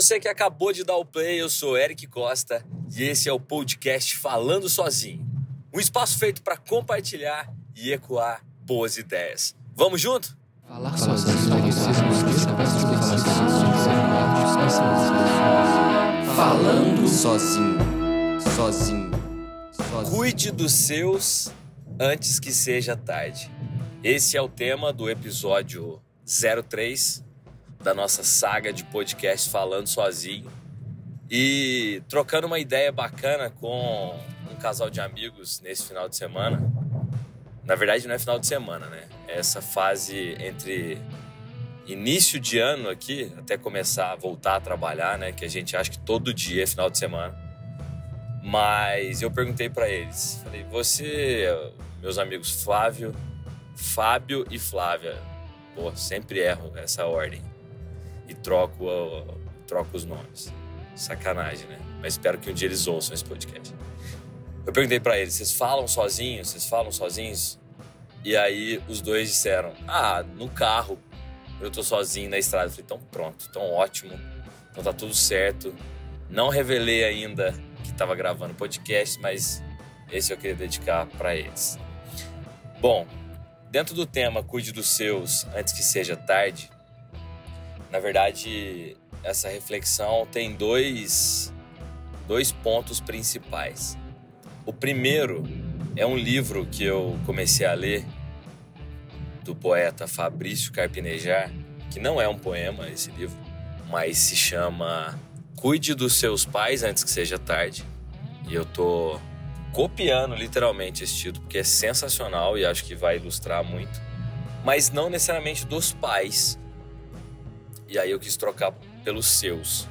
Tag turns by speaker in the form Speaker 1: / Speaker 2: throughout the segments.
Speaker 1: você que acabou de dar o play, eu sou Eric Costa e esse é o podcast Falando Sozinho. Um espaço feito para compartilhar e ecoar boas ideias. Vamos junto? Falar sozinho. Falando sozinho. Sozinho. sozinho. Cuide dos seus antes que seja tarde. Esse é o tema do episódio 03 da nossa saga de podcast falando sozinho e trocando uma ideia bacana com um casal de amigos nesse final de semana. Na verdade, não é final de semana, né? É essa fase entre início de ano aqui até começar a voltar a trabalhar, né? Que a gente acha que todo dia é final de semana. Mas eu perguntei para eles, falei: "Você, meus amigos Flávio, Fábio e Flávia, pô, sempre erro essa ordem e troco, troco os nomes. Sacanagem, né? Mas espero que um dia eles ouçam esse podcast. Eu perguntei para eles: vocês falam sozinhos? Vocês falam sozinhos? E aí os dois disseram: ah, no carro. Eu tô sozinho na estrada. Eu falei: então pronto, então ótimo. Então tá tudo certo. Não revelei ainda que estava gravando podcast, mas esse eu queria dedicar para eles. Bom, dentro do tema Cuide dos Seus antes que seja tarde, na verdade, essa reflexão tem dois, dois pontos principais. O primeiro é um livro que eu comecei a ler do poeta Fabrício Carpinejar, que não é um poema esse livro, mas se chama Cuide dos seus pais antes que seja tarde. E eu tô copiando literalmente esse título porque é sensacional e acho que vai ilustrar muito, mas não necessariamente dos pais, e aí eu quis trocar pelos seus.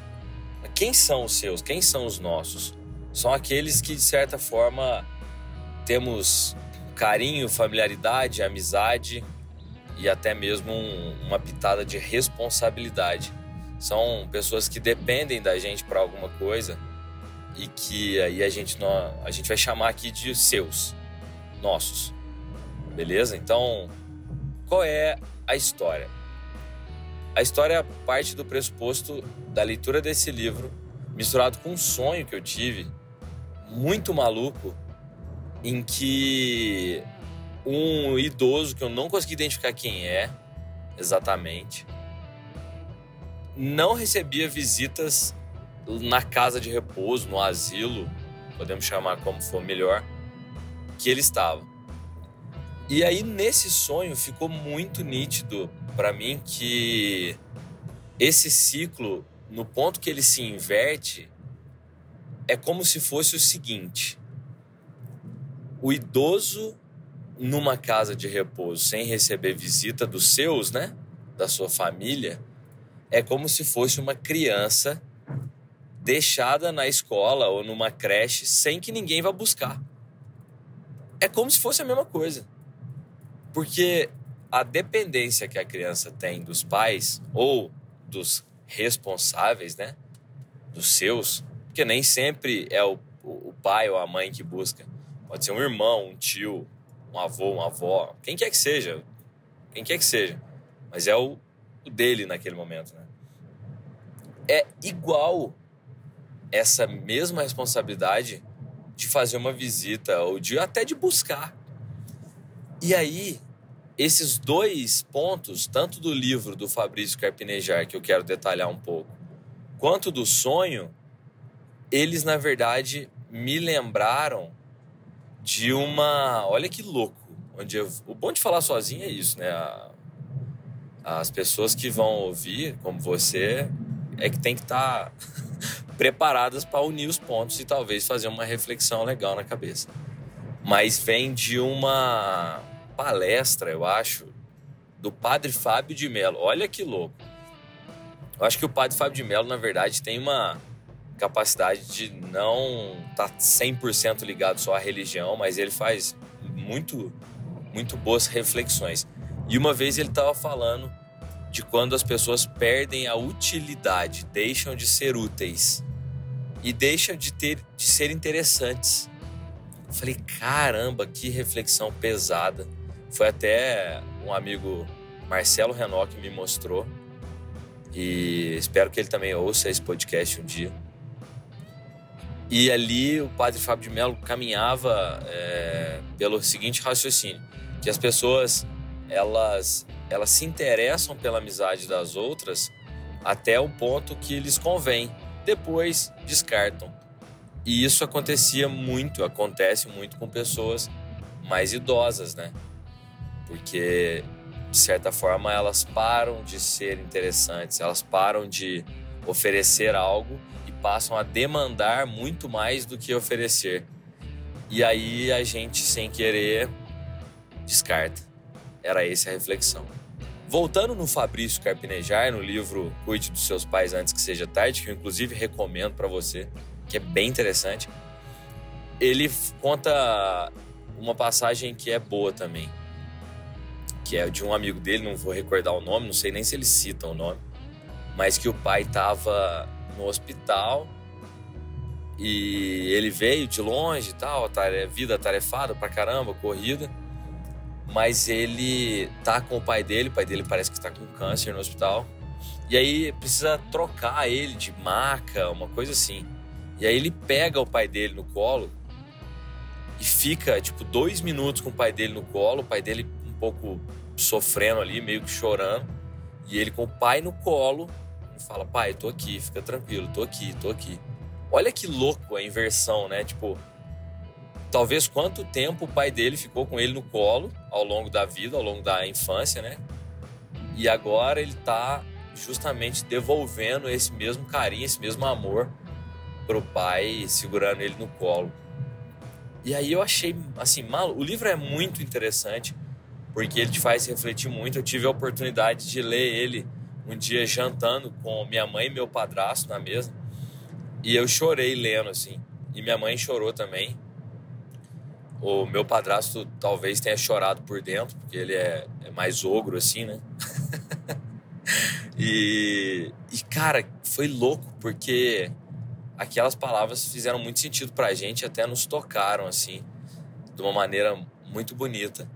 Speaker 1: Quem são os seus? Quem são os nossos? São aqueles que, de certa forma, temos carinho, familiaridade, amizade e até mesmo um, uma pitada de responsabilidade. São pessoas que dependem da gente para alguma coisa e que aí a gente, a gente vai chamar aqui de seus, nossos. Beleza? Então, qual é a história? A história parte do pressuposto da leitura desse livro, misturado com um sonho que eu tive, muito maluco, em que um idoso que eu não consegui identificar quem é exatamente, não recebia visitas na casa de repouso, no asilo, podemos chamar como for melhor, que ele estava. E aí nesse sonho ficou muito nítido para mim que esse ciclo, no ponto que ele se inverte, é como se fosse o seguinte: o idoso numa casa de repouso sem receber visita dos seus, né, da sua família, é como se fosse uma criança deixada na escola ou numa creche sem que ninguém vá buscar. É como se fosse a mesma coisa. Porque a dependência que a criança tem dos pais ou dos responsáveis, né? Dos seus, porque nem sempre é o, o pai ou a mãe que busca. Pode ser um irmão, um tio, um avô, uma avó, quem quer que seja. Quem quer que seja. Mas é o, o dele naquele momento, né? É igual essa mesma responsabilidade de fazer uma visita ou de até de buscar. E aí, esses dois pontos, tanto do livro do Fabrício Carpinejar, que eu quero detalhar um pouco, quanto do sonho, eles na verdade me lembraram de uma. Olha que louco! Onde eu... O bom de falar sozinho é isso, né? As pessoas que vão ouvir, como você, é que tem que estar tá preparadas para unir os pontos e talvez fazer uma reflexão legal na cabeça. Mas vem de uma palestra, eu acho, do padre Fábio de Mello. Olha que louco. Eu acho que o padre Fábio de Mello, na verdade, tem uma capacidade de não estar tá 100% ligado só à religião, mas ele faz muito, muito boas reflexões. E uma vez ele estava falando de quando as pessoas perdem a utilidade, deixam de ser úteis e deixam de ter de ser interessantes. Eu falei, caramba, que reflexão pesada. Foi até um amigo Marcelo Renault que me mostrou. E espero que ele também ouça esse podcast um dia. E ali o padre Fábio de Mello caminhava é, pelo seguinte raciocínio: que as pessoas elas, elas se interessam pela amizade das outras até o ponto que lhes convém, depois descartam. E isso acontecia muito, acontece muito com pessoas mais idosas, né? Porque de certa forma elas param de ser interessantes, elas param de oferecer algo passam a demandar muito mais do que oferecer. E aí a gente, sem querer, descarta. Era essa a reflexão. Voltando no Fabrício Carpinejar, no livro Cuide dos Seus Pais Antes que Seja Tarde, que eu inclusive recomendo para você, que é bem interessante, ele conta uma passagem que é boa também, que é de um amigo dele, não vou recordar o nome, não sei nem se ele cita o nome, mas que o pai estava no hospital e ele veio de longe e tal, vida tarefada pra caramba, corrida. Mas ele tá com o pai dele, o pai dele parece que tá com câncer no hospital. E aí precisa trocar ele de maca, uma coisa assim. E aí ele pega o pai dele no colo e fica, tipo, dois minutos com o pai dele no colo, o pai dele pouco sofrendo ali, meio que chorando. E ele com o pai no colo, fala, pai, tô aqui, fica tranquilo, tô aqui, tô aqui. Olha que louco a inversão, né? Tipo, talvez quanto tempo o pai dele ficou com ele no colo ao longo da vida, ao longo da infância, né? E agora ele tá justamente devolvendo esse mesmo carinho, esse mesmo amor pro pai, segurando ele no colo. E aí eu achei, assim, mal, o livro é muito interessante, porque ele te faz refletir muito. Eu tive a oportunidade de ler ele um dia jantando com minha mãe e meu padrasto na mesa. E eu chorei lendo, assim. E minha mãe chorou também. O meu padrasto talvez tenha chorado por dentro, porque ele é, é mais ogro, assim, né? e, e, cara, foi louco, porque aquelas palavras fizeram muito sentido pra gente, até nos tocaram, assim, de uma maneira muito bonita.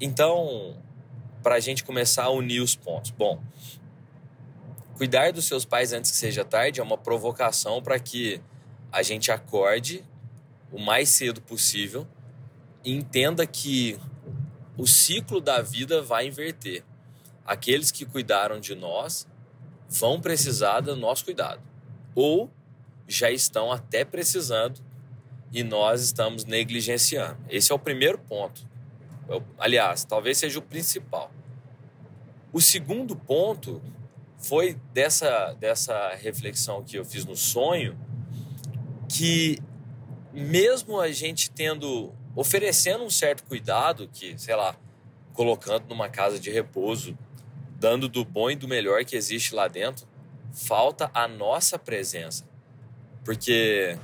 Speaker 1: Então, para a gente começar a unir os pontos. Bom, cuidar dos seus pais antes que seja tarde é uma provocação para que a gente acorde o mais cedo possível e entenda que o ciclo da vida vai inverter. Aqueles que cuidaram de nós vão precisar do nosso cuidado, ou já estão até precisando e nós estamos negligenciando. Esse é o primeiro ponto. Aliás, talvez seja o principal. O segundo ponto foi dessa, dessa reflexão que eu fiz no sonho, que mesmo a gente tendo, oferecendo um certo cuidado, que, sei lá, colocando numa casa de repouso, dando do bom e do melhor que existe lá dentro, falta a nossa presença. Porque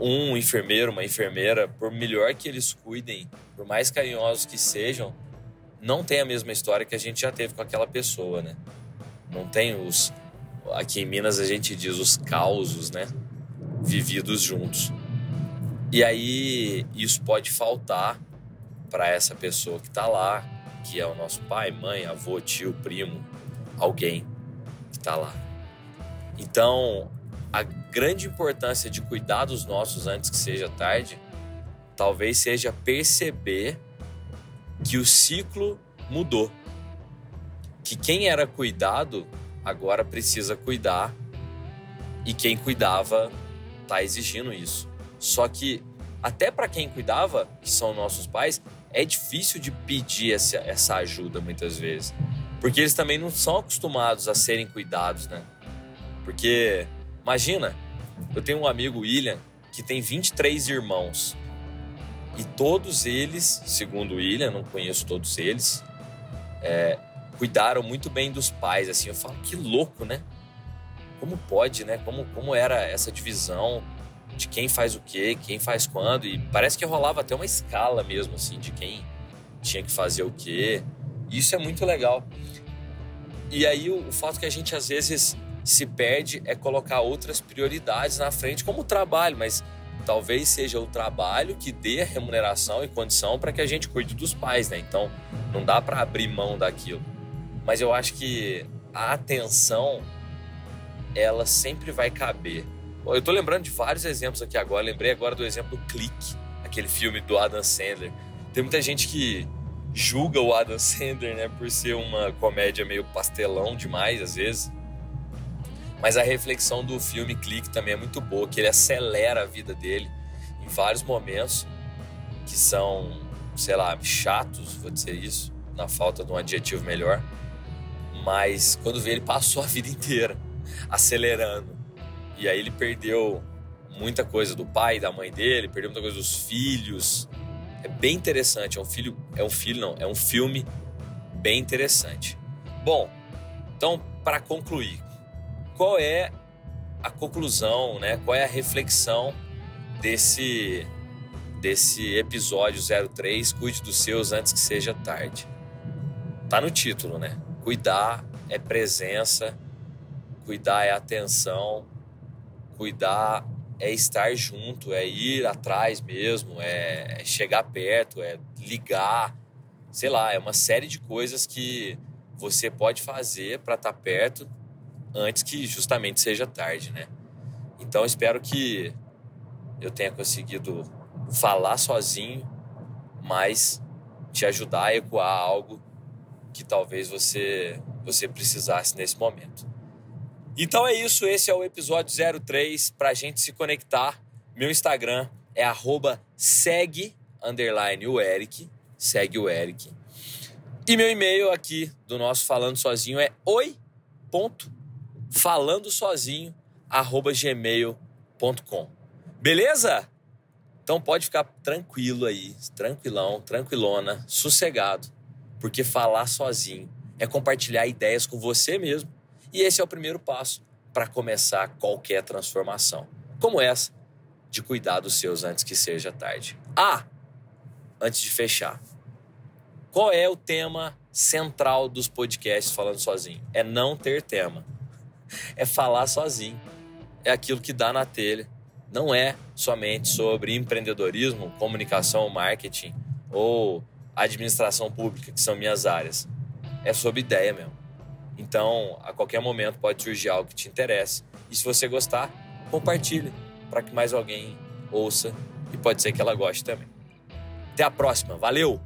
Speaker 1: um enfermeiro, uma enfermeira, por melhor que eles cuidem, por mais carinhosos que sejam, não tem a mesma história que a gente já teve com aquela pessoa, né? Não tem os. Aqui em Minas a gente diz os causos, né? Vividos juntos. E aí isso pode faltar para essa pessoa que está lá, que é o nosso pai, mãe, avô, tio, primo, alguém que está lá. Então, a grande importância de cuidar dos nossos antes que seja tarde, talvez seja perceber que o ciclo mudou. Que quem era cuidado agora precisa cuidar e quem cuidava está exigindo isso. Só que até para quem cuidava, que são nossos pais, é difícil de pedir essa, essa ajuda muitas vezes. Porque eles também não são acostumados a serem cuidados, né? Porque Imagina, eu tenho um amigo, William, que tem 23 irmãos. E todos eles, segundo o William, não conheço todos eles, é, cuidaram muito bem dos pais. Assim, eu falo, que louco, né? Como pode, né? Como, como era essa divisão de quem faz o quê, quem faz quando. E parece que rolava até uma escala mesmo, assim, de quem tinha que fazer o quê. Isso é muito legal. E aí o, o fato que a gente às vezes se perde é colocar outras prioridades na frente, como o trabalho, mas talvez seja o trabalho que dê a remuneração e condição para que a gente cuide dos pais, né? Então, não dá para abrir mão daquilo. Mas eu acho que a atenção ela sempre vai caber. Eu tô lembrando de vários exemplos aqui agora. Lembrei agora do exemplo do Clique, aquele filme do Adam Sandler. Tem muita gente que julga o Adam Sandler, né, por ser uma comédia meio pastelão demais às vezes. Mas a reflexão do filme Clique também é muito boa, que ele acelera a vida dele em vários momentos que são, sei lá, chatos, vou dizer isso, na falta de um adjetivo melhor. Mas quando vê, ele passou a vida inteira acelerando. E aí ele perdeu muita coisa do pai da mãe dele, perdeu muita coisa dos filhos. É bem interessante, é um filho, é um filho não, é um filme bem interessante. Bom, então para concluir, qual é a conclusão, né? Qual é a reflexão desse desse episódio 03, cuide dos seus antes que seja tarde. Tá no título, né? Cuidar é presença, cuidar é atenção, cuidar é estar junto, é ir atrás mesmo, é chegar perto, é ligar, sei lá, é uma série de coisas que você pode fazer para estar tá perto antes que justamente seja tarde, né? Então espero que eu tenha conseguido falar sozinho, mas te ajudar a ecoar algo que talvez você você precisasse nesse momento. Então é isso, esse é o episódio 03 para a gente se conectar. Meu Instagram é segue underline o Eric, segue o Eric. E meu e-mail aqui do nosso Falando Sozinho é oi falando sozinho gmail.com. Beleza? Então pode ficar tranquilo aí, tranquilão, tranquilona, sossegado, porque falar sozinho é compartilhar ideias com você mesmo. E esse é o primeiro passo para começar qualquer transformação, como essa de cuidar dos seus antes que seja tarde. Ah, antes de fechar, qual é o tema central dos podcasts falando sozinho? É não ter tema. É falar sozinho. É aquilo que dá na telha não é somente sobre empreendedorismo, comunicação, marketing ou administração pública, que são minhas áreas. É sobre ideia mesmo. Então, a qualquer momento pode surgir algo que te interesse. E se você gostar, compartilhe para que mais alguém ouça e pode ser que ela goste também. Até a próxima. Valeu!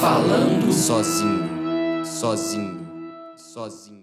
Speaker 1: Falando sozinho, sozinho, sozinho.